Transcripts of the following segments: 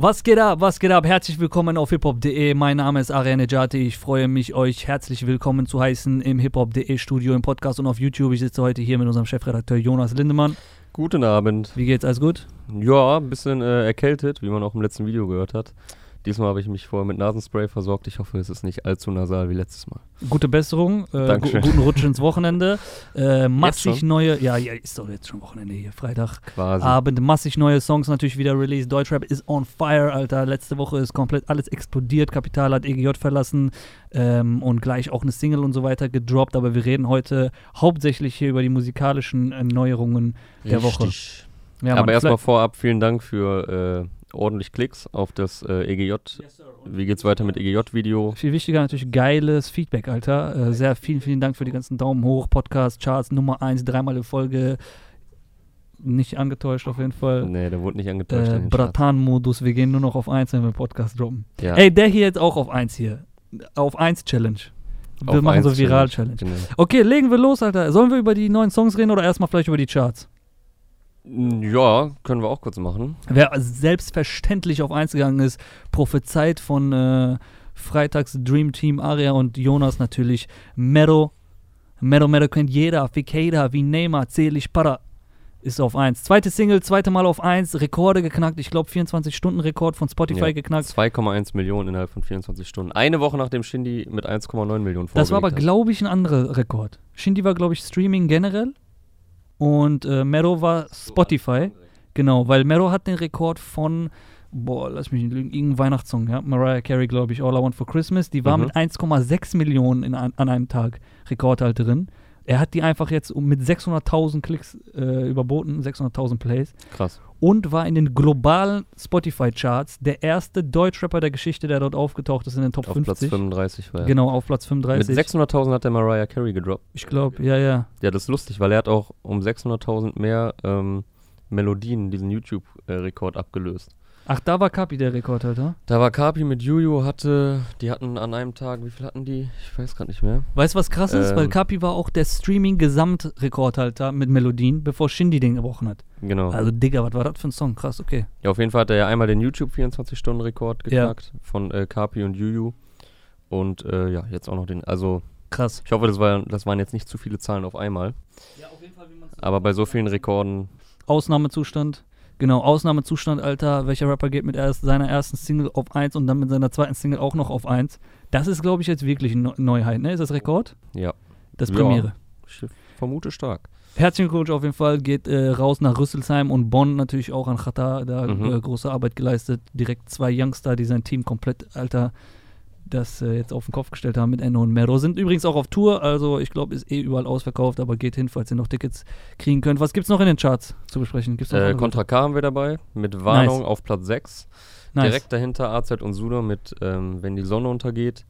Was geht ab? Was geht ab? Herzlich willkommen auf hiphop.de. Mein Name ist Ariane Jati. Ich freue mich, euch herzlich willkommen zu heißen im hiphop.de Studio, im Podcast und auf YouTube. Ich sitze heute hier mit unserem Chefredakteur Jonas Lindemann. Guten Abend. Wie geht's? Alles gut? Ja, ein bisschen äh, erkältet, wie man auch im letzten Video gehört hat. Diesmal habe ich mich vorher mit Nasenspray versorgt. Ich hoffe, es ist nicht allzu nasal wie letztes Mal. Gute Besserung, äh, gu guten Rutsch ins Wochenende. Äh, massig neue, ja, ja, ist doch jetzt schon Wochenende hier, Freitag. Quasi. Abend, massig neue Songs natürlich wieder released. Deutschrap ist on fire, Alter. Letzte Woche ist komplett alles explodiert. Kapital hat EGJ verlassen ähm, und gleich auch eine Single und so weiter gedroppt. Aber wir reden heute hauptsächlich hier über die musikalischen äh, Neuerungen der Woche. Richtig. Ja, Mann, Aber erstmal vorab vielen Dank für äh, ordentlich Klicks auf das äh, EGJ. Wie geht's weiter mit EGJ-Video? Viel wichtiger natürlich geiles Feedback, Alter. Äh, sehr vielen, vielen Dank für die ganzen Daumen hoch, Podcast, Charts, Nummer 1, dreimal in Folge. Nicht angetäuscht auf jeden Fall. Nee, der wurde nicht angetäuscht. Äh. Bratan-Modus, wir gehen nur noch auf 1, wenn wir Podcast droppen. Ja, Ey, der hier jetzt auch auf 1 hier. Auf 1 Challenge. Wir auf machen so Viral-Challenge. Genau. Okay, legen wir los, Alter. Sollen wir über die neuen Songs reden oder erstmal vielleicht über die Charts? Ja, können wir auch kurz machen. Wer selbstverständlich auf 1 gegangen ist, prophezeit von äh, Freitags Dream Team Aria und Jonas natürlich. Mero. Mero Mero kennt jeder. Fikeda, wie Neymar, Zählig Para ist auf 1. Zweite Single, zweite Mal auf 1. Rekorde geknackt. Ich glaube 24-Stunden-Rekord von Spotify Ja, geknackt. 2,1 Millionen innerhalb von 24 Stunden. Eine Woche nachdem Shindy mit 1,9 Millionen Das war aber, vorgelegt glaube ich, ein anderer Rekord. Shindy war, glaube ich, Streaming generell. Und äh, Mero war Spotify. Genau, weil Mero hat den Rekord von, boah, lass mich nicht lügen, irgendein Weihnachtssong, ja. Mariah Carey, glaube ich, All I Want for Christmas. Die war Mhm. mit 1,6 Millionen in, an, an einem Tag Rekordhalterin. Er hat die einfach jetzt mit 600.000 Klicks äh, überboten, 600.000 Plays. Krass. Und war in den globalen Spotify-Charts der erste Deutschrapper der Geschichte, der dort aufgetaucht ist in den Top Auf 50. Platz 35 war er. Genau, auf Platz Mit 35. 600.000 hat der Mariah Carey gedroppt. ich glaube, ja, ja. Ja, das ist lustig, weil er hat auch um 600.000 mehr ähm, Melodien diesen YouTube-Rekord abgelöst. Ach, da war Kapi der Rekordhalter. Da war Kapi mit Juju, hatte, die hatten an einem Tag, wie viel hatten die? Ich weiß gerade nicht mehr. Weißt du, was krass ist? Weil Ähm. Kapi war auch der Streaming-Gesamtrekordhalter mit Melodien, bevor Shindy den gebrochen hat. Genau. Also, Digga, was war das für ein Song? Krass, okay. ja, auf jeden Fall hat er ja einmal den YouTube 24-Stunden-Rekord Ja. geknackt von äh, Kapi und Juju. Und äh, ja, jetzt auch noch den, also Krass. ich hoffe, das, war, das waren jetzt nicht zu viele Zahlen auf einmal. Aber bei so vielen Rekorden, Ausnahmezustand. Genau, Ausnahmezustand, Alter. Welcher Rapper geht mit erst seiner ersten Single auf 1 und dann mit seiner zweiten Single auch noch auf 1? Das ist, glaube ich, jetzt wirklich eine Neuheit, ne? Ist das Rekord? ja, Das ist Ja. Premiere. ich vermute stark. Herzlichen Glückwunsch auf jeden Fall. Geht äh, raus nach Rüsselsheim und Bonn natürlich auch an Chata. Da Mhm. äh, große Arbeit geleistet. Direkt zwei Youngster, die sein Team komplett, Alter, das äh, jetzt auf den Kopf gestellt haben mit Enno und Mero. Sind übrigens auch auf Tour. Also ich glaube, ist eh überall ausverkauft. Aber geht hin, falls ihr noch Tickets kriegen könnt. Was gibt's noch in den Charts zu besprechen? Gibt's noch Äh? Contra K haben wir dabei, mit Warnung Nice. auf Platz 6. nice. Direkt dahinter AZ und Suda mit ähm, Wenn die Sonne untergeht.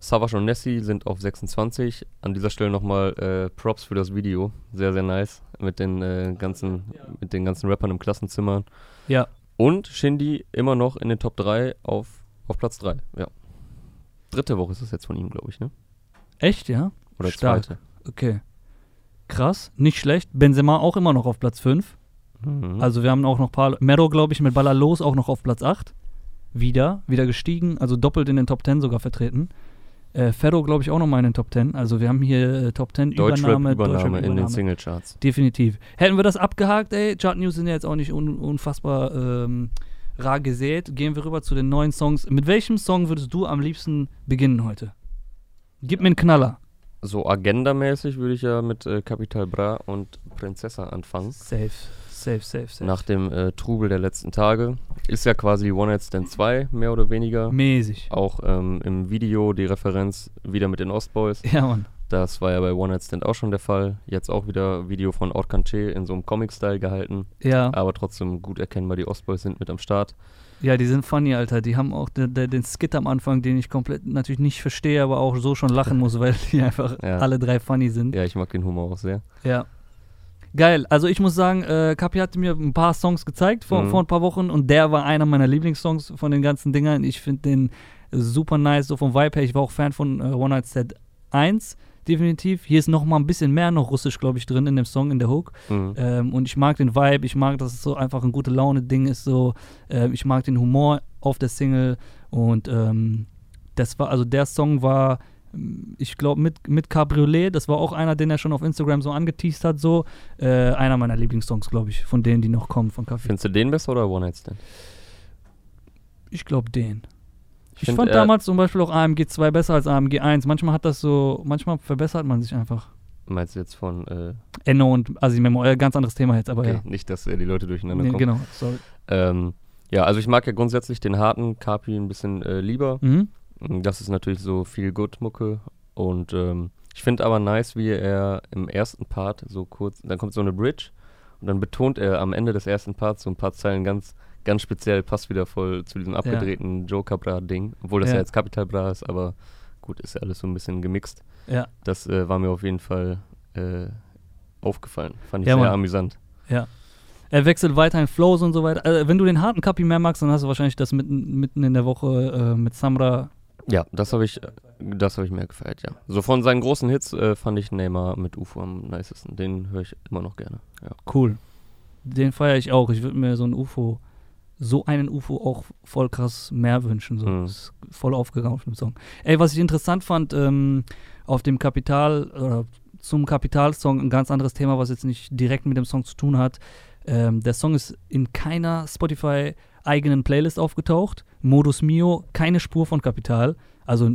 Savage und Nessie sind auf 26. An dieser Stelle nochmal äh, Props für das Video. Sehr, sehr nice. Mit den, äh, ganzen, mit den ganzen Rappern im Klassenzimmer. Ja. Und Shindy immer noch in den Top 3 auf, auf Platz 3. Ja. Dritte Woche ist es jetzt von ihm, glaube ich, ne? Echt, ja? Oder Stark. zweite. Okay. Krass, nicht schlecht. Benzema auch immer noch auf Platz 5. Mhm. Also wir haben auch noch ein paar. Mero, glaube ich, mit Ballalos auch noch auf Platz 8. Wieder, wieder gestiegen, also doppelt in den Top 10 sogar vertreten. Äh, Ferro, glaube ich, auch nochmal in den Top 10. Also wir haben hier äh, Top 10 Übernahme, Deutschrap-Übernahme in den. Singlecharts. Definitiv. Hätten wir das abgehakt, ey, Chart News sind ja jetzt auch nicht un unfassbar ähm, rar gesät. Gehen wir rüber zu den neuen Songs. Mit welchem Song würdest du am liebsten beginnen heute? Gib mir einen Knaller. So agendamäßig würde ich ja mit äh, Capital Bra und Prinzessa anfangen. Safe, safe, safe, safe. Nach dem äh, Trubel der letzten Tage. Ist ja quasi One Night Stand 2, mehr oder weniger. Mäßig. Auch ähm, im Video die Referenz wieder mit den Ostboys. Ja, Mann. Das war ja bei One Night Stand auch schon der Fall. Jetzt auch wieder Video von Out Canché in so einem Comic-Style gehalten. Ja. Aber trotzdem gut erkennbar, die Ostboys sind mit am Start. Ja, die sind funny, Alter. Die haben auch de, de, den Skit am Anfang, den ich komplett natürlich nicht verstehe, aber auch so schon lachen muss, weil die einfach Ja. alle drei funny sind. Ja, ich mag den Humor auch sehr. Ja. Geil. Also ich muss sagen, äh, Kapi hatte mir ein paar Songs gezeigt vor, Mhm. vor ein paar Wochen und der war einer meiner Lieblingssongs von den ganzen Dingern. Ich finde den super nice, so vom Vibe her. Ich war auch Fan von äh, One Night Set 1. definitiv. Hier ist noch mal ein bisschen mehr noch Russisch, glaube ich, drin in dem Song, in der Hook. Mhm. Ähm, und ich mag den Vibe, ich mag, dass es so einfach ein gute Laune-Ding ist. So, ähm, ich mag den Humor auf der Single. Und ähm, das war, also der Song war, ähm, ich glaube, mit, mit Cabriolet, das war auch einer, den er schon auf Instagram so angeteased hat, so. Äh, einer meiner Lieblingssongs, glaube ich, von denen, die noch kommen von Kaffee. Findest du den besser oder One Night Stand? Ich glaube den. Ich, find, fand er- damals zum Beispiel auch AMG 2 besser als AMG 1. Manchmal hat das so, manchmal verbessert man sich einfach. Meinst du jetzt von, äh, Enno und Asimemo, äh, ganz anderes Thema jetzt, aber okay, ja. nicht, dass äh, die Leute durcheinander Nee, kommen. genau, sorry. Ähm, ja, also ich mag ja grundsätzlich den harten Kapi ein bisschen äh, lieber. Mhm. Das ist natürlich so viel Good-Mucke. Und ähm, ich finde aber nice, wie er im ersten Part so kurz, dann kommt so eine Bridge und dann betont er am Ende des ersten Parts so ein paar Zeilen ganz, ganz speziell, passt wieder voll zu diesem abgedrehten Joker Bra-Ding, obwohl das ja, Ja. jetzt Capital Bra ist, aber gut, ist ja alles so ein bisschen gemixt. Ja, Das äh, war mir auf jeden Fall äh, aufgefallen. Fand ich Ja, sehr Mann. amüsant. er wechselt weiter in Flows und so weiter. Äh, wenn du den harten Kapi mehr magst, dann hast du wahrscheinlich das mitten, mitten in der Woche äh, mit Samra. Ja, das habe ich, das habe ich mehr gefeiert, ja. So von seinen großen Hits äh, fand ich Neymar mit UFO am nicesten. Den höre ich immer noch gerne. Ja. Cool. Den feiere ich auch. Ich würde mir so ein UFO, so einen UFO auch voll krass mehr wünschen. So. Mhm. Ist voll aufgegangen auf dem Song. Ey, was ich interessant fand, ähm, auf dem Kapital oder zum Kapital-Song ein ganz anderes Thema, was jetzt nicht direkt mit dem Song zu tun hat. Ähm, der Song ist in keiner Spotify eigenen Playlist aufgetaucht. Modus Mio, keine Spur von Kapital. Also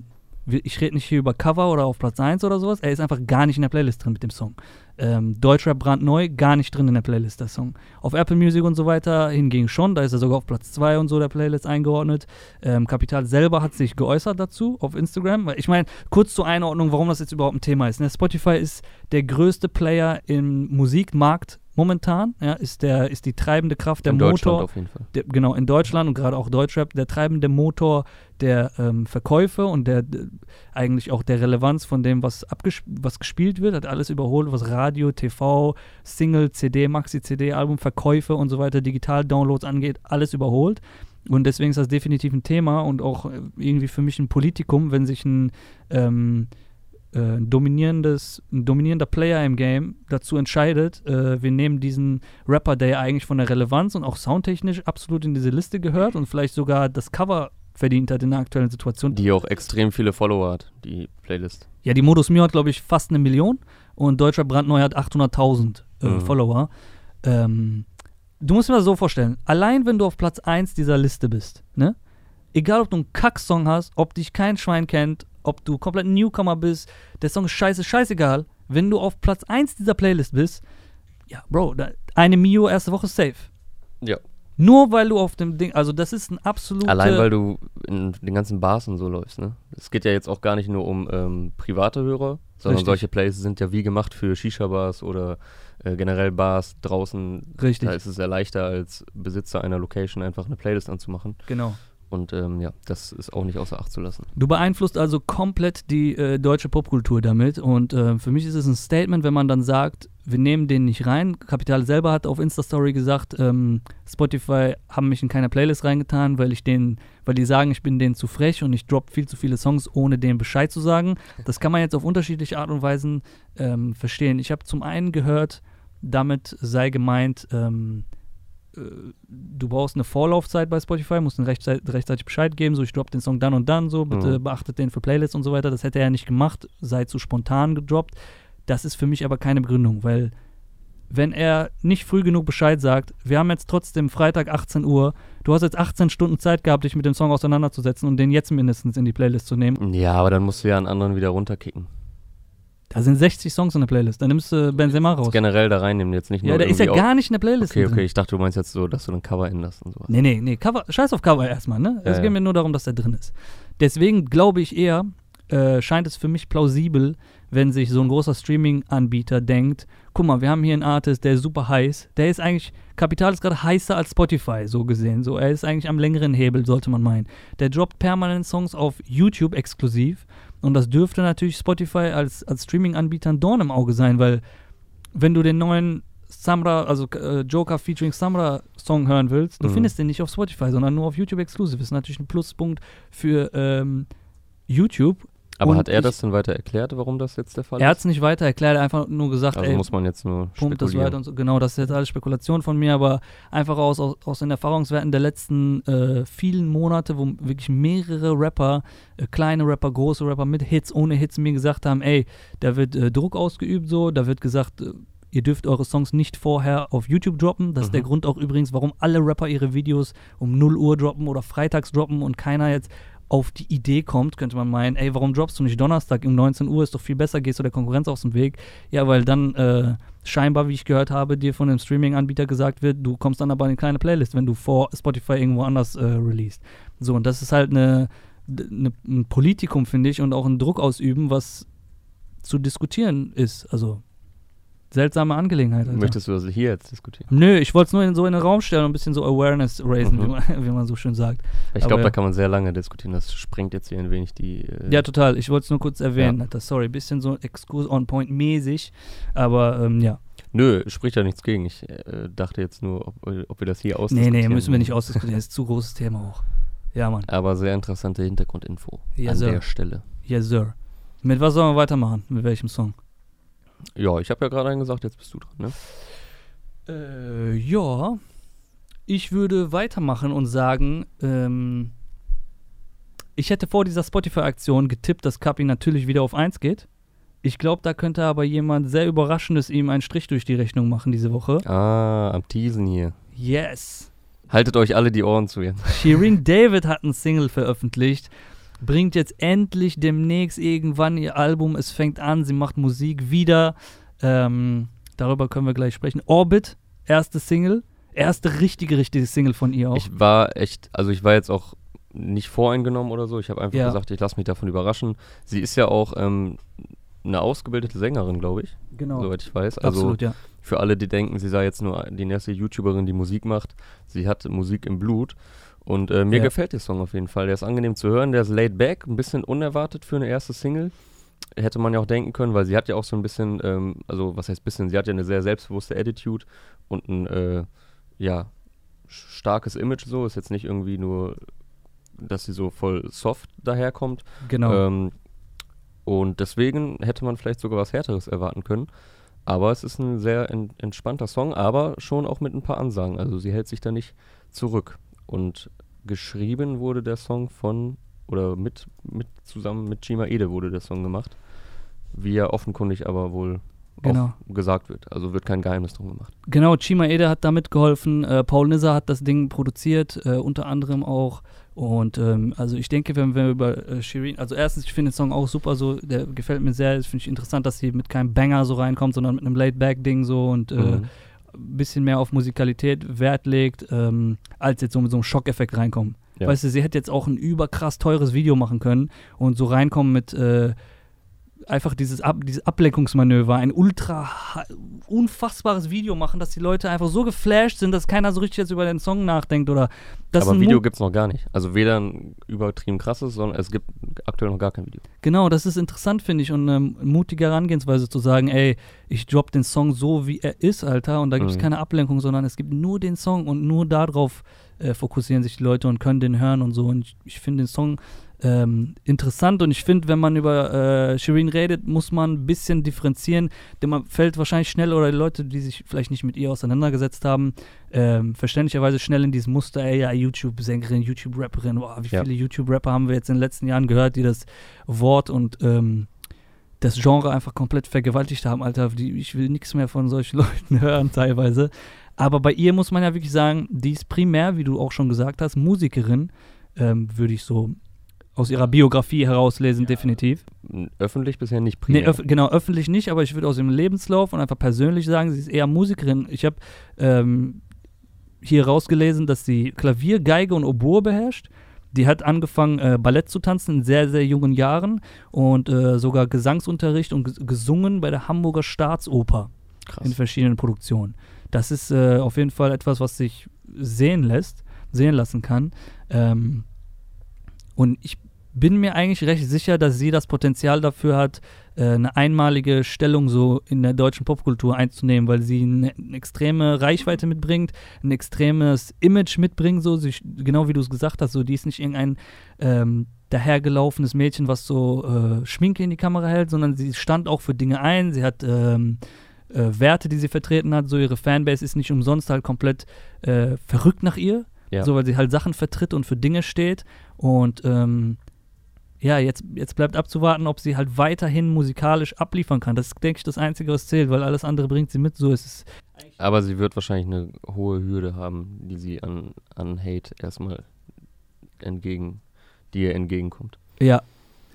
ich rede nicht hier über Cover oder auf Platz 1 oder sowas. Er ist einfach gar nicht in der Playlist drin mit dem Song. Ähm, Deutschrap brandneu, gar nicht drin in der Playlist der Song. Auf Apple Music und so weiter hingegen schon, da ist er sogar auf Platz 2 und so der Playlist eingeordnet. Ähm, Kapital selber hat sich geäußert dazu auf Instagram. Ich meine, kurz zur Einordnung, warum das jetzt überhaupt ein Thema ist. Ne? Spotify ist der größte Player im Musikmarkt momentan, ja, ist, der, ist die treibende Kraft, der In Deutschland Motor auf jeden Fall. der, genau, in Deutschland und gerade auch Deutschrap, der treibende Motor der ähm, Verkäufe und der, d- eigentlich auch der Relevanz von dem, was, was gespielt wird, hat alles überholt, was Radio, TV, Single, CD, Maxi-CD, Album, Verkäufe und so weiter, Digital-Downloads angeht, alles überholt. Und deswegen ist das definitiv ein Thema und auch äh, irgendwie für mich ein Politikum, wenn sich ein ähm, äh, dominierendes, ein dominierender Player im Game dazu entscheidet, äh, wir nehmen diesen Rapper, der ja eigentlich von der Relevanz und auch soundtechnisch absolut in diese Liste gehört und vielleicht sogar das Cover verdient hat in der aktuellen Situation. Die auch extrem viele Follower hat, die Playlist. Ja, die Modus Mio hat, glaube ich, fast eine Million und Deutscher Brandneu hat 800.000 äh, Mhm. Follower. Ähm, du musst dir das so vorstellen, allein wenn du auf Platz 1 dieser Liste bist, ne? Egal, ob du einen Kack-Song hast, ob dich kein Schwein kennt, ob du komplett ein Newcomer bist, der Song ist scheiße, scheißegal. Wenn du auf Platz 1 dieser Playlist bist, ja, Bro, eine Mio erste Woche safe. Ja. Nur weil du auf dem Ding, also das ist ein absoluter. Allein weil du in den ganzen Bars und so läufst, ne? Es geht ja jetzt auch gar nicht nur um ähm, private Hörer, sondern Richtig. solche Playlists sind ja wie gemacht für Shisha-Bars oder äh, generell Bars draußen. Richtig, Da ist es ja leichter als Besitzer einer Location einfach eine Playlist anzumachen. genau. Und ähm, ja, das ist auch nicht außer Acht zu lassen. Du beeinflusst also komplett die äh, deutsche Popkultur damit und äh, für mich ist es ein Statement, wenn man dann sagt, wir nehmen den nicht rein. Kapital selber hat auf Insta-Story gesagt, ähm, Spotify haben mich in keine Playlist reingetan, weil ich den, weil die sagen, ich bin denen zu frech und ich drop viel zu viele Songs, ohne denen Bescheid zu sagen. Das kann man jetzt auf unterschiedliche Art und Weisen ähm, verstehen. Ich habe zum einen gehört, damit sei gemeint, ähm, äh, du brauchst eine Vorlaufzeit bei Spotify, musst ihnen rechtzeitig, rechtzeitig Bescheid geben, so ich drop den Song dann und dann, so bitte Mhm. beachtet den für Playlists und so weiter. Das hätte er ja nicht gemacht, sei zu spontan gedroppt. Das ist für mich aber keine Begründung, weil wenn er nicht früh genug Bescheid sagt, wir haben jetzt trotzdem Freitag 18 Uhr, du hast jetzt 18 Stunden Zeit gehabt, dich mit dem Song auseinanderzusetzen und den jetzt mindestens in die Playlist zu nehmen. Ja, aber dann musst du ja einen anderen wieder runterkicken. Da sind 60 Songs in der Playlist, dann nimmst du Benzema raus. Generell da reinnehmen, jetzt nicht nur Ja, der ist ja gar nicht in der Playlist Okay, drin. okay, ich dachte, du meinst jetzt so, dass du ein Cover änderst und sowas. Nee, nee, nee, Cover, scheiß auf Cover erstmal, ne? Ja, es geht ja. mir nur darum, dass der drin ist. Deswegen glaube ich eher, äh, scheint es für mich plausibel, wenn sich so ein großer Streaming-Anbieter denkt, guck mal, wir haben hier einen Artist, der ist super heiß. Der ist eigentlich, Kapital ist gerade heißer als Spotify, so gesehen. So, er ist eigentlich am längeren Hebel, sollte man meinen. Der droppt permanent Songs auf YouTube exklusiv. Und das dürfte natürlich Spotify als, als Streaming-Anbieter ein Dorn im Auge sein, weil wenn du den neuen Samra, also äh, Joker featuring Samra Song hören willst, du Mhm. findest den nicht auf Spotify, sondern nur auf YouTube Exclusive. Ist natürlich ein Pluspunkt für ähm, YouTube. Aber Und hat er das denn weiter erklärt, warum das jetzt der Fall Er hat ist? es nicht weiter erklärt, er hat einfach nur gesagt, Also ey, muss man jetzt nur pumpt das spekulieren. weiter und so. Genau, das ist jetzt alles Spekulation von mir, aber einfach aus, aus, aus den Erfahrungswerten der letzten äh, vielen Monate, wo wirklich mehrere Rapper, äh, kleine Rapper, große Rapper mit Hits, ohne Hits mir gesagt haben, ey, da wird äh, Druck ausgeübt so, da wird gesagt, äh, ihr dürft eure Songs nicht vorher auf YouTube droppen. Das ist der Mhm. Grund auch übrigens, warum alle Rapper ihre Videos um 0 Uhr droppen oder freitags droppen und keiner jetzt auf die Idee kommt, könnte man meinen, ey, warum droppst du nicht Donnerstag um 19 Uhr, ist doch viel besser, gehst du der Konkurrenz aus dem Weg. Ja, weil dann äh, scheinbar, wie ich gehört habe, dir von dem Streaming-Anbieter gesagt wird, du kommst dann aber in eine kleine Playlist, wenn du vor Spotify irgendwo anders äh, released. So, und das ist halt eine, eine, ein Politikum, finde ich, und auch ein Druck ausüben, was zu diskutieren ist. Also, seltsame Angelegenheit. Alter. Möchtest du das hier jetzt diskutieren? Nö, ich wollte es nur in, so in den Raum stellen und ein bisschen so Awareness raisen, Mhm. wie, man, wie man so schön sagt. Ich glaube, ja. da kann man sehr lange diskutieren. Das sprengt jetzt hier ein wenig die. Äh, Ja, total. Ich wollte es nur kurz erwähnen. Ja. Alter. Sorry, bisschen so Exkurs on point mäßig. Aber ähm, ja. Nö, spricht ja nichts gegen. Ich äh, dachte jetzt nur, ob, ob wir das hier Nee, ausdiskutieren. nee, müssen wir nicht ausdiskutieren. Das ist zu großes Thema auch. Ja, Mann. Aber sehr interessante Hintergrundinfo Ja, an Sir. der Stelle. Yes, sir. Mit was sollen wir weitermachen? Mit welchem Song? Ja, ich habe ja gerade einen gesagt, jetzt bist du dran, ne? Äh, ja. Ich würde weitermachen und sagen, ähm, ich hätte vor dieser Spotify-Aktion getippt, dass Kapi natürlich wieder auf 1 geht. Ich glaube, da könnte aber jemand sehr Überraschendes ihm einen Strich durch die Rechnung machen diese Woche. Ah, am Teasen hier. Yes. Haltet euch alle die Ohren zu jetzt. Shirin David hat ein Single veröffentlicht, bringt jetzt endlich demnächst irgendwann ihr Album. Es fängt an, sie macht Musik wieder. Ähm, darüber können wir gleich sprechen. Orbit, erste Single. Erste richtige, richtige Single von ihr auch. Ich war echt, also ich war jetzt auch nicht voreingenommen oder so. Ich habe einfach Ja. gesagt, ich lasse mich davon überraschen. Sie ist ja auch ähm, eine ausgebildete Sängerin, glaube ich, genau. soweit ich weiß. Also Absolut, ja. für alle, die denken, sie sei jetzt nur die erste YouTuberin, die Musik macht, sie hat Musik im Blut. Und äh, mir Ja. gefällt der Song auf jeden Fall. Der ist angenehm zu hören, der ist laid back, ein bisschen unerwartet für eine erste Single. Hätte man ja auch denken können, weil sie hat ja auch so ein bisschen, ähm, also was heißt bisschen, sie hat ja eine sehr selbstbewusste Attitude und ein, äh, ja, starkes Image so. Ist jetzt nicht irgendwie nur, dass sie so voll soft daherkommt. Genau. Ähm, und deswegen hätte man vielleicht sogar was Härteres erwarten können. Aber es ist ein sehr en entspannter Song, aber schon auch mit ein paar Ansagen. Also sie hält sich da nicht zurück. Und geschrieben wurde der Song von, oder mit, mit zusammen mit Chima Ede wurde der Song gemacht. Wie ja offenkundig aber wohl Genau. gesagt wird. Also wird kein Geheimnis drum gemacht. Genau, Chima Ede hat da mitgeholfen. Äh, Paul Nisser hat das Ding produziert, äh, unter anderem auch. Und ähm, also ich denke, wenn wir über äh, Shirin, also erstens, ich finde den Song auch super, so, der gefällt mir sehr. Das finde ich interessant, dass sie mit keinem Banger so reinkommt, sondern mit einem Laid-Back-Ding so und äh, Mhm. Ein bisschen mehr auf Musikalität Wert legt, ähm, als jetzt so mit so einem Schockeffekt reinkommen. Ja. Weißt du, sie hätte jetzt auch ein überkrass teures Video machen können und so reinkommen mit äh, einfach dieses, Ab dieses Ablenkungsmanöver, ein ultra unfassbares Video machen, dass die Leute einfach so geflasht sind, dass keiner so richtig jetzt über den Song nachdenkt oder das aber ein Video gibt es noch gar nicht. Also weder ein übertrieben krasses, sondern es gibt aktuell noch gar kein Video. Genau, das ist interessant, finde ich, und eine mutige Herangehensweise zu sagen, ey, ich drop den Song so, wie er ist, Alter, und da gibt es Mhm. keine Ablenkung, sondern es gibt nur den Song und nur darauf äh, fokussieren sich die Leute und können den hören und so. Und ich, ich finde den Song ähm, interessant und ich finde, wenn man über äh, Shireen redet, muss man ein bisschen differenzieren, denn man fällt wahrscheinlich schnell oder die Leute, die sich vielleicht nicht mit ihr auseinandergesetzt haben, ähm, verständlicherweise schnell in dieses Muster, ey, ja, YouTube-Sängerin, YouTube-Rapperin, wow, wie Ja. viele YouTube-Rapper haben wir jetzt in den letzten Jahren gehört, die das Wort und ähm, das Genre einfach komplett vergewaltigt haben, Alter. Die, ich will nichts mehr von solchen Leuten hören, teilweise. Aber bei ihr muss man ja wirklich sagen, die ist primär, wie du auch schon gesagt hast, Musikerin, ähm, würde ich so aus ihrer Biografie herauslesen, definitiv. N- Öffentlich bisher nicht Nee, primär. öff genau, öffentlich nicht, aber ich würde aus ihrem Lebenslauf und einfach persönlich sagen, sie ist eher Musikerin. Ich habe ähm, hier rausgelesen, dass sie Klavier, Geige und Oboe beherrscht. Die hat angefangen, äh, Ballett zu tanzen in sehr, sehr jungen Jahren und äh, sogar Gesangsunterricht und ges gesungen bei der Hamburger Staatsoper Krass. in verschiedenen Produktionen. Das ist äh, auf jeden Fall etwas, was sich sehen lässt, sehen lassen kann. Ähm, und ich bin mir eigentlich recht sicher, dass sie das Potenzial dafür hat, äh, eine einmalige Stellung so in der deutschen Popkultur einzunehmen, weil sie eine, eine extreme Reichweite mitbringt, ein extremes Image mitbringt, so sie, genau wie du es gesagt hast, so die ist nicht irgendein ähm, dahergelaufenes Mädchen, was so äh, Schminke in die Kamera hält, sondern sie stand auch für Dinge ein. Sie hat ähm, äh, Werte, die sie vertreten hat. So ihre Fanbase ist nicht umsonst halt komplett äh, verrückt nach ihr. Ja. So, weil sie halt Sachen vertritt und für Dinge steht. Und ähm, ja, jetzt, jetzt bleibt abzuwarten, ob sie halt weiterhin musikalisch abliefern kann. Das ist, denke ich, das Einzige, was zählt, weil alles andere bringt sie mit. So ist es. Aber sie wird wahrscheinlich eine hohe Hürde haben, die sie an, an Hate erstmal entgegen, die ihr entgegenkommt. Ja,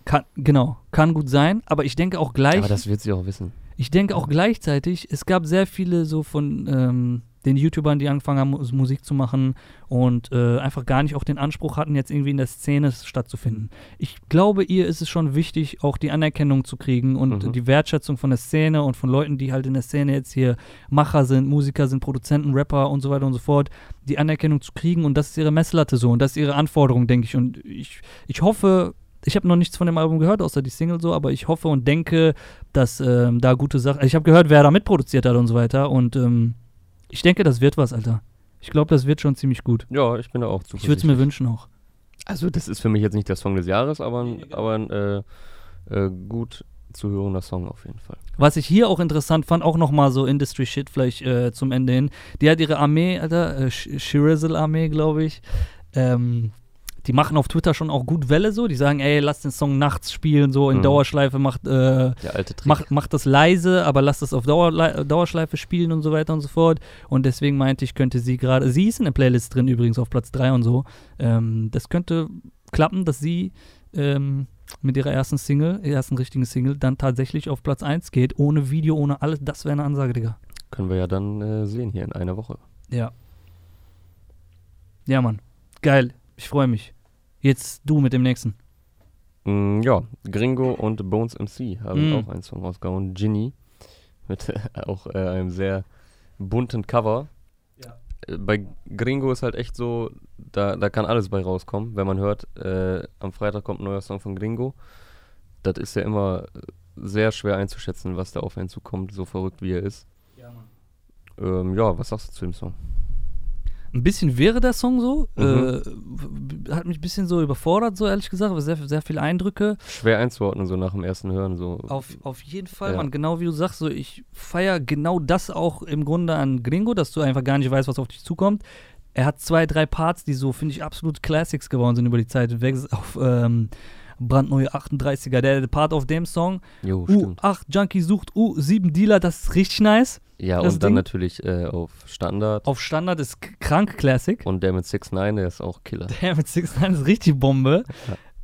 kann, genau, kann gut sein. Aber ich denke auch gleich. Aber das wird sie auch wissen. Ich denke auch gleichzeitig, es gab sehr viele so von ähm, den YouTubern, die angefangen haben, Mus- Musik zu machen und äh, einfach gar nicht auch den Anspruch hatten, jetzt irgendwie in der Szene stattzufinden. Ich glaube, ihr ist es schon wichtig, auch die Anerkennung zu kriegen und Mhm. die Wertschätzung von der Szene und von Leuten, die halt in der Szene jetzt hier Macher sind, Musiker sind, Produzenten, Rapper und so weiter und so fort, die Anerkennung zu kriegen und das ist ihre Messlatte so und das ist ihre Anforderung, denke ich. Und ich, ich hoffe, ich habe noch nichts von dem Album gehört, außer die Single so, aber ich hoffe und denke, dass ähm, da gute Sachen. Ich habe gehört, wer da mitproduziert hat und so weiter. Und ähm, ich denke, das wird was, Alter. Ich glaube, das wird schon ziemlich gut. Ja, ich bin da auch Ich würde es zuversichtlich. mir wünschen auch. Also das ist für mich jetzt nicht der Song des Jahres, aber ein, aber ein äh, äh, gut zu hörender Song auf jeden Fall. Was ich hier auch interessant fand, auch nochmal so Industry-Shit vielleicht äh, zum Ende hin. Die hat ihre Armee, Alter, äh, Sh- Shirizel-Armee, glaube ich. Ähm, die machen auf Twitter schon auch gut Welle so. Die sagen, ey, lass den Song nachts spielen, so in Mhm. Dauerschleife, macht äh, Der alte Trick. Mach, mach das leise, aber lass das auf Dauerle Dauerschleife spielen und so weiter und so fort. Und deswegen meinte ich, könnte sie gerade, sie ist in der Playlist drin übrigens auf Platz 3 und so. Ähm, das könnte klappen, dass sie ähm, mit ihrer ersten Single, ihrer ersten richtigen Single, dann tatsächlich auf Platz 1 geht, ohne Video, ohne alles. Das wäre eine Ansage, Digga. Können wir ja dann äh, sehen hier in einer Woche. Ja. Ja, Mann. Geil. Ich freue mich. Jetzt du mit dem nächsten. Mm, ja, Gringo und Bones MC haben Mm. auch einen Song rausgehauen, Ginny, mit äh, auch äh, einem sehr bunten Cover. Ja. Äh, Bei Gringo ist halt echt so, da, da kann alles bei rauskommen, wenn man hört, äh, am Freitag kommt ein neuer Song von Gringo. Das ist ja immer sehr schwer einzuschätzen, was da auf einen zukommt, so verrückt wie er ist. Ja, Mann. Ähm, ja, was sagst du zu dem Song? Ein bisschen wäre der Song so. Mhm. Äh, hat mich ein bisschen so überfordert, so ehrlich gesagt, aber sehr, sehr viele Eindrücke. Schwer einzuordnen, so nach dem ersten Hören. So. Auf, auf jeden Fall, Ja. Mann, genau wie du sagst, so ich feiere genau das auch im Grunde an Gringo, dass du einfach gar nicht weißt, was auf dich zukommt. Er hat zwei, drei Parts, die so, finde ich, absolut Classics geworden sind über die Zeit. Auf ähm, brandneue 38er, der, der Part auf dem Song. Jo, stimmt. U8 Junkie sucht U7 Dealer, das ist richtig nice. Ja, das und dann Ding- natürlich äh, auf Standard. Auf Standard ist krank Classic. Und der mit 6 9 der ist auch Killer. Der mit 6 9 ist richtig Bombe.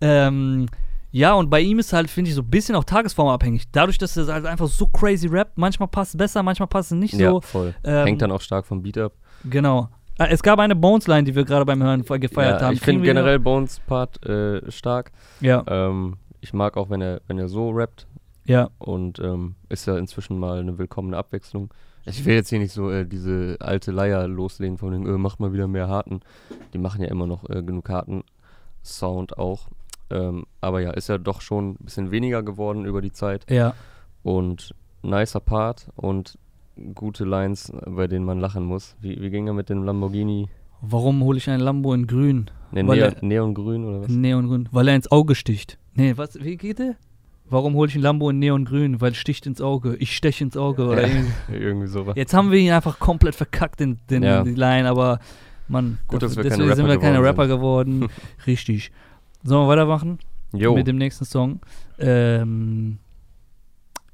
Ähm, ja, und bei ihm ist halt, finde ich, so ein bisschen auch tagesformabhängig. Dadurch, dass er halt einfach so crazy rappt, manchmal passt es besser, manchmal passt es nicht ja, so. voll. Ähm, Hängt dann auch stark vom Beat ab. Genau. Äh, Es gab eine Bones-Line, die wir gerade beim Hören fe- gefeiert ja, haben. ich finde generell Bones Part äh, stark. Ja, Ähm, ich mag auch, wenn er, wenn er so rappt. ja. Und ähm, ist ja inzwischen mal eine willkommene Abwechslung. Ich will jetzt hier nicht so äh, diese alte Leier loslegen von den, äh, macht mal wieder mehr Harten. Die machen ja immer noch äh, genug harten Sound auch. Ähm, aber ja, ist ja doch schon ein bisschen weniger geworden über die Zeit. Ja. Und nicer Part und gute Lines, bei denen man lachen muss. Wie, wie ging er mit dem Lamborghini? Warum hole ich ein Lambo in grün? Ne, Weil Neon, er- Neongrün oder was? Neongrün. Weil er ins Auge sticht. Nee, was, wie geht der? Warum hole ich ein Lambo in Neongrün? Weil sticht ins Auge. Ich steche ins Auge. Oder irgendwie. Irgendwie sowas. Jetzt haben wir ihn einfach komplett verkackt, den, den, Ja. die Line, aber Mann, Gut, dafür- dass wir deswegen sind wir Rapper keine geworden Rapper geworden. Richtig. Sollen wir weitermachen Jo. mit dem nächsten Song? Ähm,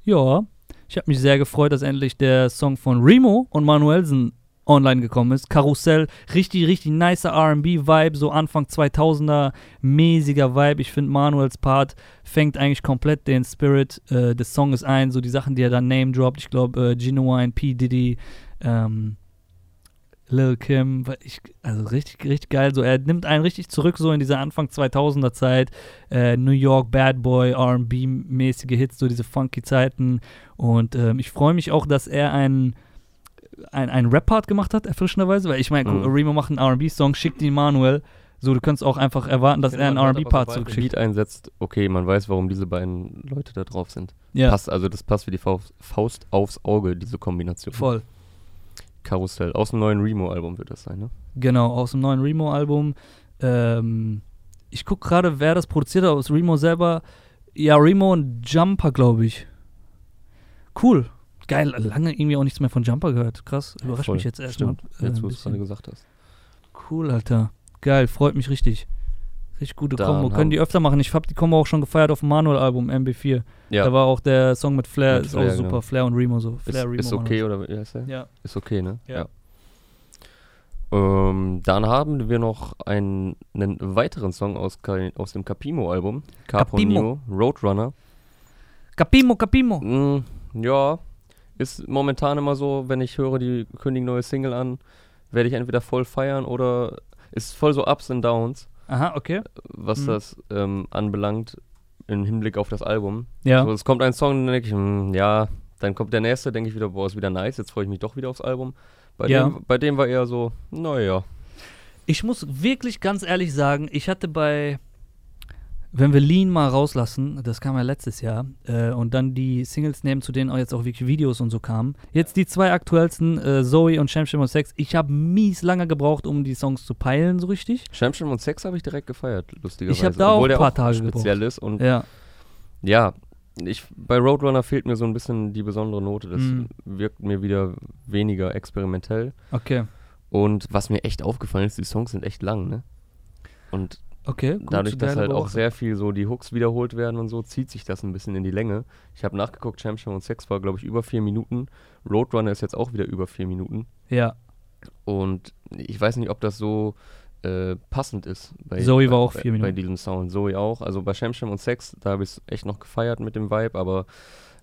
ja, ich habe mich sehr gefreut, dass endlich der Song von Remo und Manuelsen online gekommen ist. Karussell, richtig, richtig nicer R&B-Vibe, so Anfang 2000er, mäßiger Vibe. Ich finde, Manuels Part fängt eigentlich komplett den Spirit äh, des Songs ein, so die Sachen, die er dann name droppt. Ich glaube, äh, Genuine, P. Diddy, ähm, Lil Kim, weil ich, also richtig, richtig geil. So, er nimmt einen richtig zurück, so in diese Anfang 2000er Zeit. Äh, New York, Bad Boy, RB-mäßige Hits, so diese funky Zeiten. Und ähm, ich freue mich auch, dass er einen ein, ein Rap-Part gemacht hat, erfrischenderweise, weil ich meine, Mhm. Remo macht einen RB-Song, schickt ihn Manuel. So, du kannst auch einfach erwarten, dass er einen RB-Part zurückschickt. zurückschickt. Beat einsetzt, okay, man weiß, warum diese beiden Leute da drauf sind. Ja, Passt, also das passt wie die Faust, Faust aufs Auge, diese Kombination. voll. Karussell. Aus dem neuen Remo-Album wird das sein, ne? Genau, aus dem neuen Remo-Album. Ähm, ich gucke gerade, wer das produziert hat, aus Remo selber. Ja, Remo und Jumper, glaube ich. Cool. Geil, lange irgendwie auch nichts mehr von Jumper gehört. Krass, überrascht Voll, mich jetzt erstmal. Stimmt, äh, jetzt wo du es gerade gesagt hast. Cool, Alter. Geil, freut mich richtig. Richtig gute Dann Kombo. Können die öfter machen. Ich habe die Kombo auch schon gefeiert auf dem Manuel-Album Ja, MB4. Da war auch der Song mit Flair, Mit ist Flair, auch super. genau. Flair und Remo so. ist, Flair, Remo ist okay, oder wie heißt der? Ja. Ist okay, ne? Ja. Ähm, dann haben wir noch einen, einen weiteren Song aus, aus dem Capimo-Album. Capo Capimo. Neo, Roadrunner. Capimo, Capimo. Mm, ja, ist momentan immer so, wenn ich höre, die kündigen neue Single an, werde ich entweder voll feiern oder ist voll so Ups und Downs, Aha, okay. was Mhm. das ähm, anbelangt, im Hinblick auf das Album. Ja. So, es kommt ein Song, dann denke ich, hm, ja, dann kommt der nächste, denke ich wieder, boah, ist wieder nice, jetzt freue ich mich doch wieder aufs Album. Bei, Ja. dem, bei dem war eher so, naja. Ich muss wirklich ganz ehrlich sagen, ich hatte bei, wenn wir Lean mal rauslassen, das kam ja letztes Jahr, äh, und dann die Singles nehmen, zu denen auch jetzt auch wirklich Videos und so kamen. Jetzt die zwei aktuellsten, äh, Zoe und Sham Sham und Sex. Ich habe mies lange gebraucht, um die Songs zu peilen, so richtig. Shamsham und Sex habe ich direkt gefeiert, lustigerweise. Ich hab da auch ein paar Tage speziell gebraucht. ist und Ja. ja, ich, bei Roadrunner fehlt mir so ein bisschen die besondere Note. Das Mhm. wirkt mir wieder weniger experimentell. Okay. Und was mir echt aufgefallen ist, die Songs sind echt lang, ne? Und Okay, gut. dadurch, dass halt auch sehr viel so die Hooks wiederholt werden und so, zieht sich das ein bisschen in die Länge. Ich habe nachgeguckt, Champion und Sex war, glaube ich, über vier Minuten. Roadrunner ist jetzt auch wieder über vier Minuten. Ja. Und ich weiß nicht, ob das so äh, passend ist. Bei, Zoe war bei, auch vier bei, Bei Minuten. diesem Sound. Zoe auch. Also bei Shamsham und Sex, da habe ich es echt noch gefeiert mit dem Vibe, aber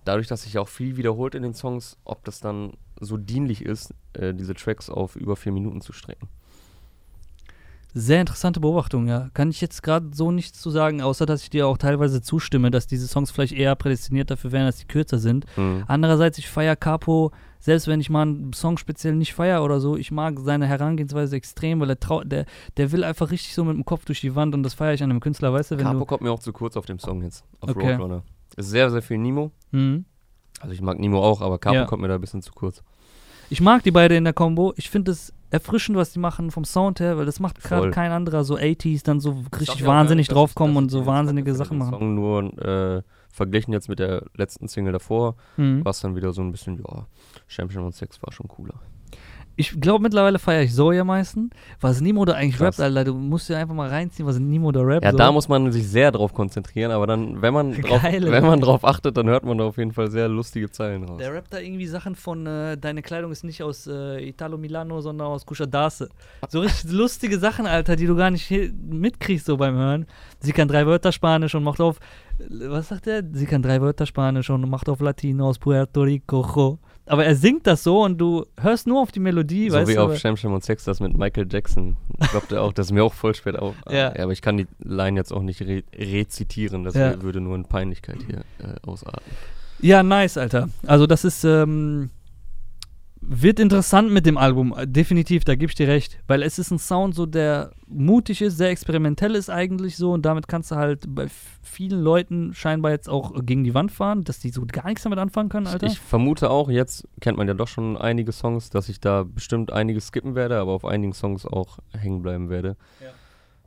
dadurch, dass sich auch viel wiederholt in den Songs, ob das dann so dienlich ist, äh, diese Tracks auf über vier Minuten zu strecken. Sehr interessante Beobachtung, ja. Kann ich jetzt gerade so nichts zu sagen, außer dass ich dir auch teilweise zustimme, dass diese Songs vielleicht eher prädestiniert dafür wären, dass die kürzer sind. Mhm. Andererseits, ich feiere Capo, selbst wenn ich mal einen Song speziell nicht feiere oder so, ich mag seine Herangehensweise extrem, weil er trau der, der will einfach richtig so mit dem Kopf durch die Wand und das feiere ich an einem Künstler, weißt du, wenn Capo du. kommt mir auch zu kurz auf dem Song jetzt, auf Okay. Roadrunner. Ist sehr, sehr viel Nemo. Mhm. Also ich mag Nemo auch, aber Capo Ja. kommt mir da ein bisschen zu kurz. Ich mag die beide in der Combo. Ich finde es erfrischend, was die machen vom Sound her, weil das macht gerade kein anderer so 80s dann so richtig wahnsinnig draufkommen und so wahnsinnige Sachen den machen. Song nur äh, verglichen jetzt mit der letzten Single davor, Mhm. war es dann wieder so ein bisschen, ja, Champion und Sex war schon cooler. Ich glaube, mittlerweile feiere ich Zoe am meisten. Was Nemo da eigentlich Krass. rappt, Alter, du musst dir einfach mal reinziehen, was Nemo da rappt. Ja, so. da muss man sich sehr drauf konzentrieren, aber dann, wenn man drauf, Geile. wenn man drauf achtet, dann hört man da auf jeden Fall sehr lustige Zeilen raus. Der rappt da irgendwie Sachen von, äh, deine Kleidung ist nicht aus äh, Italo Milano, sondern aus Cushadase. So richtig lustige Sachen, Alter, die du gar nicht mitkriegst so beim Hören. Sie kann drei Wörter Spanisch und macht auf, was sagt er? Sie kann drei Wörter Spanisch und macht auf Latino aus Puerto Rico. Aber er singt das so und du hörst nur auf die Melodie, so weißt wie du? auf aber- Shamsham und Sex das mit Michael Jackson. Ich glaube, auch, das ist mir auch voll spät auf. Ja. aber ich kann die Line jetzt auch nicht re rezitieren, das Ja. würde nur in Peinlichkeit hier äh, ausarten. Ja, nice, Alter. Also das ist, ähm, wird interessant mit dem Album, äh, definitiv, da gebe ich dir recht. Weil es ist ein Sound so, der mutig ist, sehr experimentell ist eigentlich so und damit kannst du halt bei vielen Leuten scheinbar jetzt auch gegen die Wand fahren, dass die so gar nichts damit anfangen können, Alter. Ich, ich vermute auch, jetzt kennt man ja doch schon einige Songs, dass ich da bestimmt einiges skippen werde, aber auf einigen Songs auch hängen bleiben werde. Ja.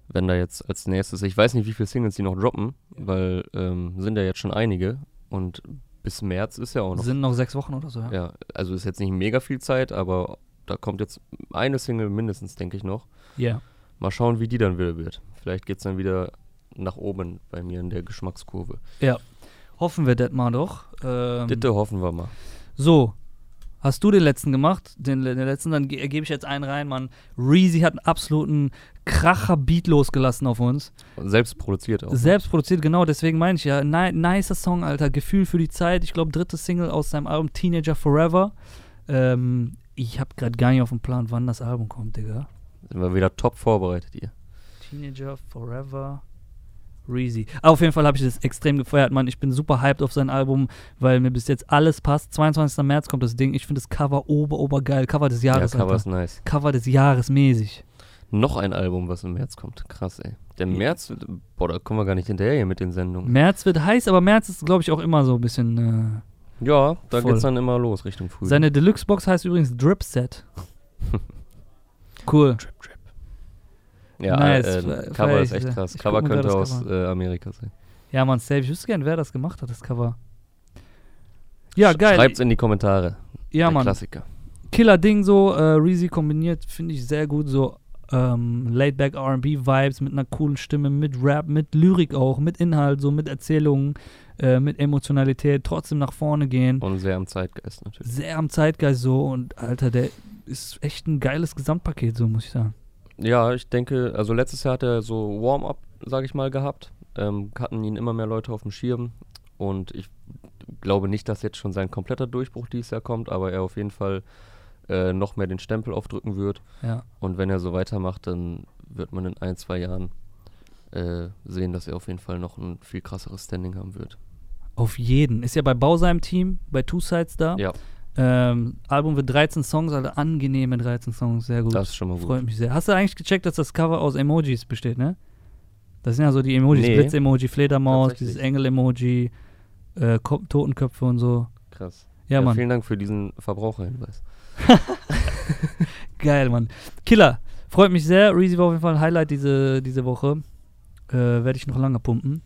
Wenn da jetzt als nächstes, ich weiß nicht, wie viele Singles die noch droppen, weil ähm, sind ja jetzt schon einige und bis März ist ja auch noch. Sind noch sechs Wochen oder so, ja. Ja, also ist jetzt nicht mega viel Zeit, aber da kommt jetzt eine Single mindestens, denke ich noch. Ja. Mal schauen, wie die dann wieder wird. Vielleicht geht es dann wieder nach oben bei mir in der Geschmackskurve. Hoffen wir das mal doch. Ähm, Bitte hoffen wir mal. So, hast du den letzten gemacht? Den, den letzten, dann ge gebe ich jetzt einen rein, Mann. Reezy hat einen absoluten Kracher-Beat losgelassen auf uns. Selbst produziert auch. Selbst produziert, genau, deswegen meine ich ja. Ni nicer Song, Alter. Gefühl für die Zeit. Ich glaube, dritte Single aus seinem Album Teenager Forever. Ähm, ich habe gerade gar nicht auf dem Plan, wann das Album kommt, Digga. Sind wir wieder top vorbereitet hier. Teenager Forever. Reezy. Aber auf jeden Fall habe ich das extrem gefeiert, Mann. Ich bin super hyped auf sein Album, weil mir bis jetzt alles passt. 22. März kommt das Ding. Ich finde das Cover ober, ober geil. Cover des Jahres, ja, Cover Alter. ist nice. Cover des Jahres mäßig. Noch ein Album, was im März kommt. Krass, ey. Der März, wird- boah, da kommen wir gar nicht hinterher hier mit den Sendungen. März wird heiß, aber März ist, glaube ich, auch immer so ein bisschen. Äh, Ja, da Voll. geht's dann immer los Richtung Frühling. seine Deluxe-Box heißt übrigens Drip Set. Cool. Drip, Drip. Ja, Nice, äh, Cover ist echt krass. Ich Cover könnte das aus Cover äh, Amerika sein. Ja, Mann, safe. Ich wüsste gerne, wer das gemacht hat, das Cover. Ja, Sch- geil. Schreibt's in die Kommentare. ja, Der Mann. Klassiker. Killer-Ding so, äh, Reezy kombiniert, finde ich sehr gut, so ähm, Laid-Back R&B-Vibes mit einer coolen Stimme, mit Rap, mit Lyrik auch, mit Inhalt, so mit Erzählungen, äh, mit Emotionalität, trotzdem nach vorne gehen. Und sehr am Zeitgeist natürlich. Sehr am Zeitgeist so und Alter, der ist echt ein geiles Gesamtpaket, so muss ich sagen. Ja, ich denke, also letztes Jahr hat er so Warm-up, sage ich mal, gehabt. Ähm, hatten ihn immer mehr Leute auf dem Schirm. Und ich glaube nicht, dass jetzt schon sein kompletter Durchbruch dieses Jahr kommt, aber er auf jeden Fall äh, noch mehr den Stempel aufdrücken wird. Ja. Und wenn er so weitermacht, dann wird man in ein, zwei Jahren äh, sehen, dass er auf jeden Fall noch ein viel krasseres Standing haben wird. Auf jeden. Ist ja bei Bausa im Team, bei Two Sides da. Ja, Ähm, Album wird 13 Songs, also angenehme 13 Songs, sehr gut. das ist schon mal gut. Freut mich sehr. Hast du eigentlich gecheckt, dass das Cover aus Emojis besteht, ne? Das sind ja so die Emojis, Nee. Blitz-Emoji, Fledermaus, dieses Engel-Emoji, äh, Totenköpfe und so. Krass. Ja, Mann. Vielen Dank für diesen Verbraucherhinweis. Geil, Mann. Killer. Freut mich sehr. Reezy war auf jeden Fall ein Highlight diese, diese Woche. Äh, Werde ich noch lange pumpen.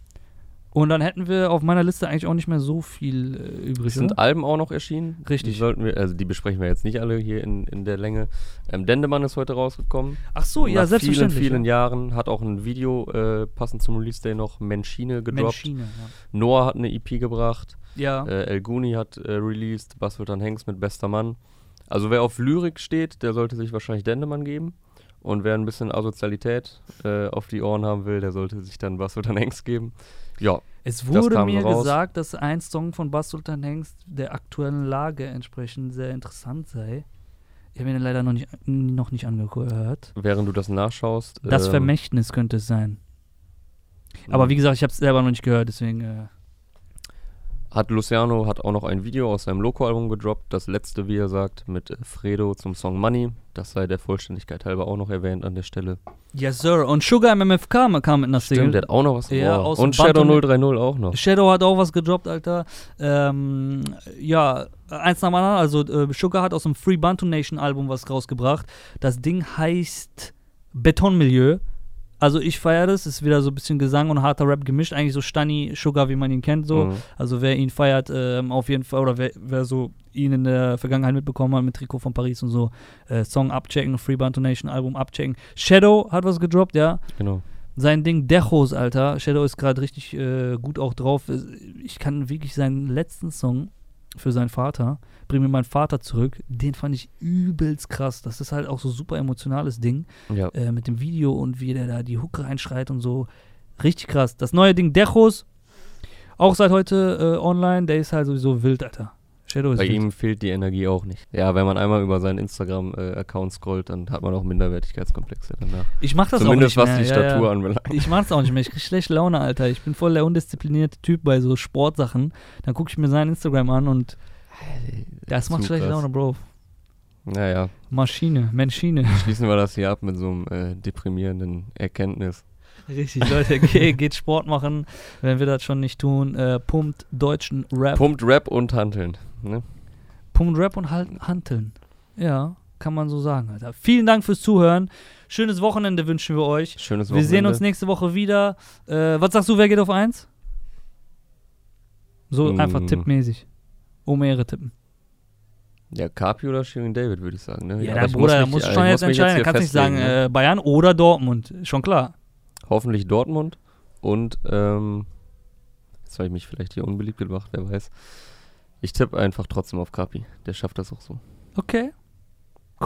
Und dann hätten wir auf meiner Liste eigentlich auch nicht mehr so viel äh, übrig. Es sind oder? Alben auch noch erschienen. Richtig. Die sollten wir, also die besprechen wir jetzt nicht alle hier in, in der Länge. Ähm, Dendemann ist heute rausgekommen. Ach so, ja, Nach selbstverständlich. vielen, vielen ja. Jahren. Hat auch ein Video äh, passend zum Release Day noch Menschine gedroppt. Menschine, Noah hat eine EP gebracht. ja. ja. Äh, El Guni hat äh, released. Bassultan Hengst mit Bester Mann. Also wer auf Lyrik steht, der sollte sich wahrscheinlich Dendemann geben. Und wer ein bisschen Asozialität äh, auf die Ohren haben will, der sollte sich dann Bassultan Hengst geben. Ja, Es wurde mir raus. gesagt, dass ein Song von Sultan Hengst der aktuellen Lage entsprechend sehr interessant sei. Ich habe ihn leider noch nicht, noch nicht angehört. während du das nachschaust. Das ähm, Vermächtnis könnte es sein. Aber wie gesagt, ich habe es selber noch nicht gehört, deswegen. Äh, Hat Luciano hat auch noch ein Video aus seinem Loco-Album gedroppt, das letzte, wie er sagt, mit äh, Fredo zum Song Money. Das sei der Vollständigkeit halber auch noch erwähnt an der Stelle. yes, Sir. Und Sugar MMF kam, kam mit einer Stimmt, Single. der hat auch noch was Ja, wow. Und Shadow Bantam- 030 auch noch. Shadow hat auch was gedroppt, Alter. Ähm, ja, eins nach dem anderen. Also, äh, Sugar hat aus dem Free Bantu Nation Album was rausgebracht. Das Ding heißt Betonmilieu. Also, ich feiere das. Ist wieder so ein bisschen Gesang und harter Rap gemischt. Eigentlich so Stani Sugar, wie man ihn kennt. So. Mhm. Also, wer ihn feiert, ähm, auf jeden Fall. Oder wer, wer so ihn in der Vergangenheit mitbekommen hat mit Trikot von Paris und so. Äh, Song abchecken, Free Bantu Nation Album abchecken. Shadow hat was gedroppt, ja Genau. sein Ding Dechos, Alter. Shadow ist gerade richtig äh, gut auch drauf. Ich kann wirklich seinen letzten Song für seinen Vater, Bring mir meinen Vater zurück, den fand ich übelst krass. Das ist halt auch so super emotionales Ding Ja. äh, mit dem Video und wie der da die Hook reinschreit und so. Richtig krass. Das neue Ding Dechos, auch seit heute äh, online, der ist halt sowieso wild, Alter. Shadow ist Bei ihm fehlt die Energie auch nicht. Ja, wenn man einmal über seinen Instagram-Account scrollt, dann hat man auch Minderwertigkeitskomplexe danach. Ich mach das Zumindest auch was nicht die mehr. ja, Statur ja. anbelangt. Ich mach's auch nicht mehr. Ich krieg schlechte Laune, Alter. Ich bin voll der undisziplinierte Typ bei so Sportsachen. Dann gucke ich mir sein Instagram an und das macht schlechte. Laune, Bro. Naja, Maschine, Menschine. schließen wir das hier ab mit so einem äh, deprimierenden Erkenntnis. Richtig, Leute, ge geht Sport machen, wenn wir das schon nicht tun. Äh, pumpt deutschen Rap. Pumpt Rap und Hanteln. Ne? Pumpt Rap und halt Hanteln. Ja, kann man so sagen, Alter. Vielen Dank fürs Zuhören. Schönes Wochenende wünschen wir euch. Schönes Wir Wochenende. sehen uns nächste Woche wieder. Äh, was sagst du, wer geht auf eins? So Mm. einfach tippmäßig. Um Ehre tippen. Ja, Carpi oder Shirin David, würde ich sagen. Ne? Ja, ich Bruder, da mich- musst du schon jetzt muss entscheiden. hier kannst nicht sagen ne? äh, Bayern oder Dortmund. Schon klar. Hoffentlich Dortmund und ähm, jetzt habe ich mich vielleicht hier unbeliebt gemacht, wer weiß. Ich tippe einfach trotzdem auf Carpi. Der schafft das auch so. Okay.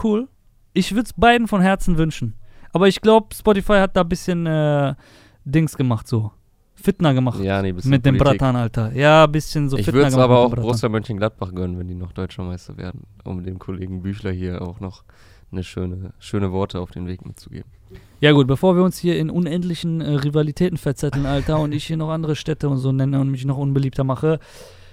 Cool. Ich würde es beiden von Herzen wünschen. Aber ich glaube, Spotify hat da ein bisschen äh, Dings gemacht, so. Fitner gemacht. Ja, nee, bisschen mit dem Politik. Bratan, Alter. Ja, ein bisschen so Ich Fitner würde es gemacht aber auch. Borussia Mönchengladbach gönnen, wenn die noch Deutscher Meister werden, um dem Kollegen Büchler hier auch noch eine schöne, schöne Worte auf den Weg mitzugeben. Ja gut, bevor wir uns hier in unendlichen äh, Rivalitäten verzetteln, Alter, und ich hier noch andere Städte und so nenne und mich noch unbeliebter mache,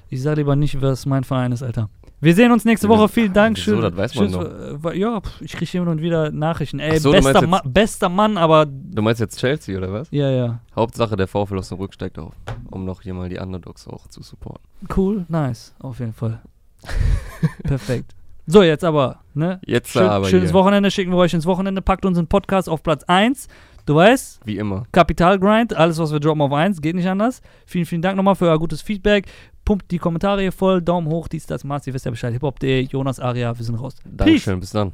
ich sage lieber nicht, was mein Verein ist, Alter. Wir sehen uns nächste Woche. Vielen Dank. Wieso? Schön, Das weiß man schön, äh, Ja, ich kriege hier und wieder Nachrichten. Ey, so, bester, meinst Ma jetzt- bester Mann, aber Du meinst jetzt Chelsea oder was? ja, ja. Hauptsache der VfL Osnabrück steigt auf, um noch hier mal die Underdogs auch zu supporten. Cool, nice, auf jeden Fall. Perfekt. So, jetzt aber, ne? Jetzt Schön, aber schönes hier. Wochenende, schicken wir euch ins Wochenende. Packt unseren Podcast auf Platz 1. Du weißt, Wie immer. Kapitalgrind, alles, was wir droppen auf 1, geht nicht anders. Vielen, vielen Dank nochmal für euer gutes Feedback. Pumpt die Kommentare hier voll, Daumen hoch, dies, das, Marzi, wisst ihr Bescheid. Hip-Hop.de, Jonas Aria, wir sind raus. Dankeschön, bis dann.